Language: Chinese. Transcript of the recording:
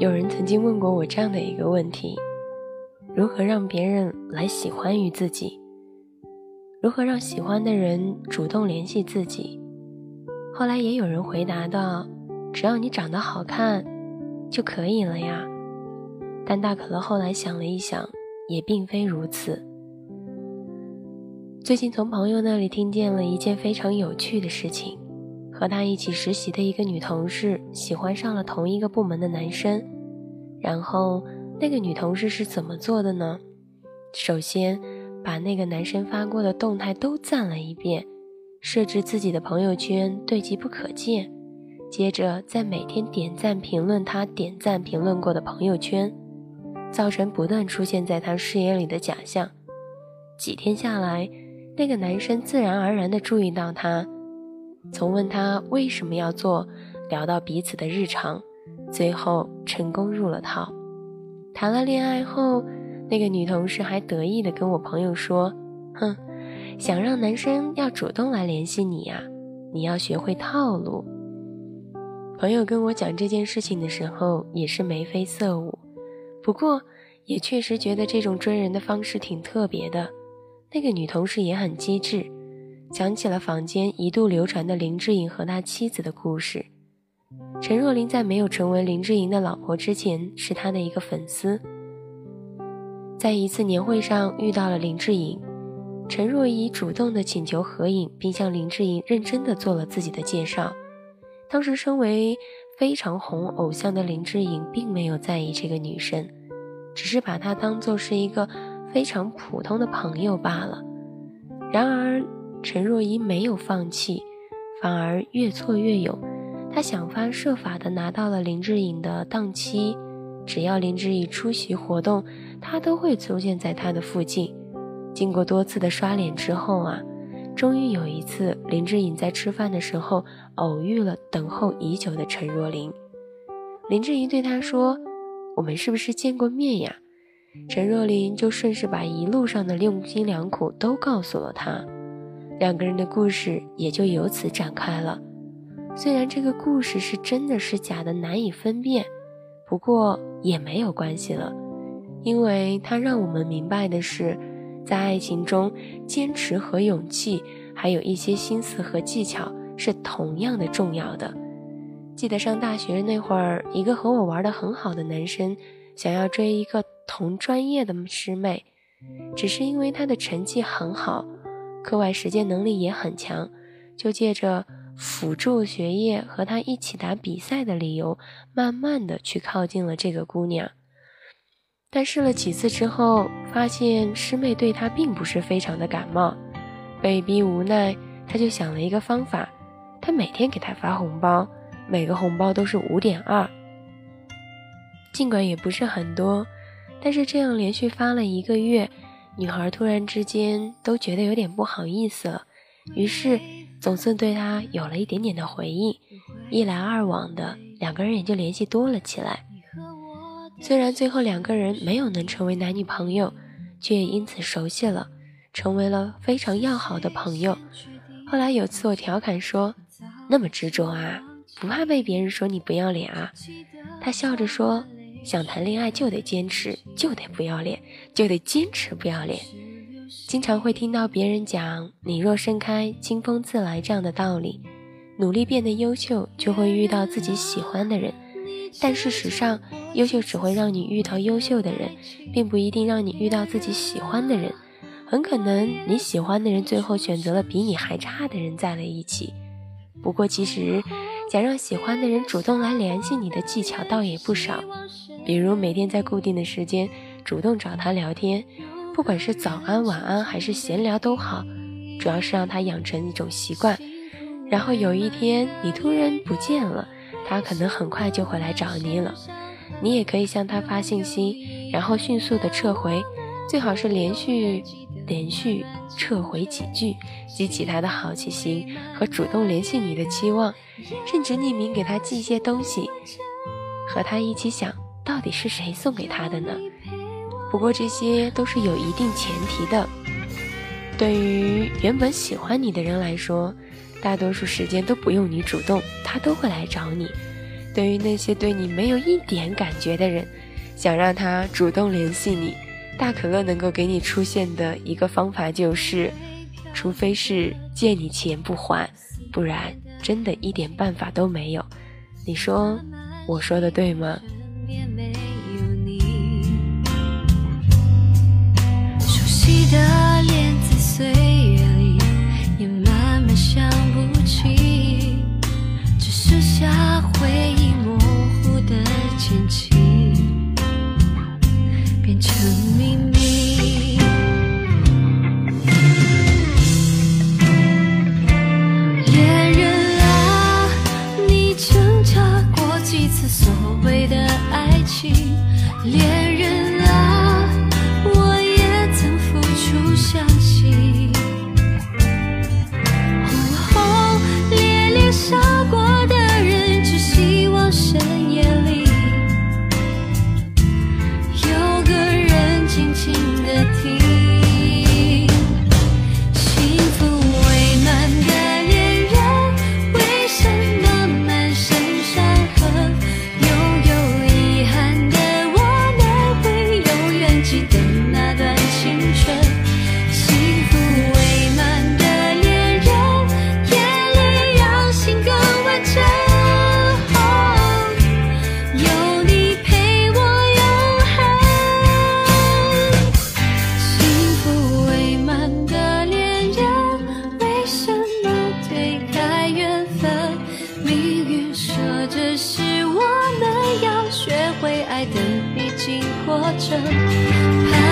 有人曾经问过我这样的一个问题：如何让别人来喜欢于自己？如何让喜欢的人主动联系自己？后来也有人回答道：只要你长得好看就可以了呀。但大可乐后来想了一想，也并非如此。最近从朋友那里听见了一件非常有趣的事情。和他一起实习的一个女同事喜欢上了同一个部门的男生，然后那个女同事是怎么做的呢？首先把那个男生发过的动态都赞了一遍，设置自己的朋友圈对其不可见，接着在每天点赞评论他点赞评论过的朋友圈，造成不断出现在他视野里的假象。几天下来，那个男生自然而然地注意到他。从问他为什么要做，聊到彼此的日常，最后成功入了套。谈了恋爱后，那个女同事还得意地跟我朋友说：“哼，想让男生要主动来联系你呀，你要学会套路。”朋友跟我讲这件事情的时候也是眉飞色舞，不过也确实觉得这种追人的方式挺特别的。那个女同事也很机智。讲起了坊间一度流传的林志颖和他妻子的故事。陈若琳在没有成为林志颖的老婆之前，是他的一个粉丝。在一次年会上遇到了林志颖，陈若仪主动的请求合影，并向林志颖认真的做了自己的介绍。当时身为非常红偶像的林志颖，并没有在意这个女生，只是把她当做是一个非常普通的朋友罢了。然而。陈若仪没有放弃，反而越挫越勇。他想方设法地拿到了林志颖的档期，只要林志颖出席活动，他都会出现在他的附近。经过多次的刷脸之后啊，终于有一次，林志颖在吃饭的时候偶遇了等候已久的陈若琳。林志颖对他说：“我们是不是见过面呀？”陈若琳就顺势把一路上的用心良苦都告诉了他。两个人的故事也就由此展开了。虽然这个故事是真的是假的难以分辨，不过也没有关系了，因为它让我们明白的是，在爱情中，坚持和勇气，还有一些心思和技巧是同样的重要的。记得上大学那会儿，一个和我玩的很好的男生，想要追一个同专业的师妹，只是因为他的成绩很好。课外实践能力也很强，就借着辅助学业和他一起打比赛的理由，慢慢的去靠近了这个姑娘。但试了几次之后，发现师妹对他并不是非常的感冒，被逼无奈，他就想了一个方法，他每天给她发红包，每个红包都是五点二，尽管也不是很多，但是这样连续发了一个月。女孩突然之间都觉得有点不好意思了，于是总算对他有了一点点的回应，一来二往的，两个人也就联系多了起来。虽然最后两个人没有能成为男女朋友，却也因此熟悉了，成为了非常要好的朋友。后来有次我调侃说：“那么执着啊，不怕被别人说你不要脸啊？”他笑着说。想谈恋爱就得坚持，就得不要脸，就得坚持不要脸。经常会听到别人讲“你若盛开，清风自来”这样的道理。努力变得优秀，就会遇到自己喜欢的人。但事实上，优秀只会让你遇到优秀的人，并不一定让你遇到自己喜欢的人。很可能你喜欢的人最后选择了比你还差的人在了一起。不过，其实想让喜欢的人主动来联系你的技巧倒也不少。比如每天在固定的时间主动找他聊天，不管是早安、晚安还是闲聊都好，主要是让他养成一种习惯。然后有一天你突然不见了，他可能很快就会来找你了。你也可以向他发信息，然后迅速的撤回，最好是连续连续撤回几句，激起他的好奇心和主动联系你的期望，甚至匿名给他寄一些东西，和他一起想。到底是谁送给他的呢？不过这些都是有一定前提的。对于原本喜欢你的人来说，大多数时间都不用你主动，他都会来找你。对于那些对你没有一点感觉的人，想让他主动联系你，大可乐能够给你出现的一个方法就是，除非是借你钱不还，不然真的一点办法都没有。你说我说的对吗？所谓的爱情？恋人过着。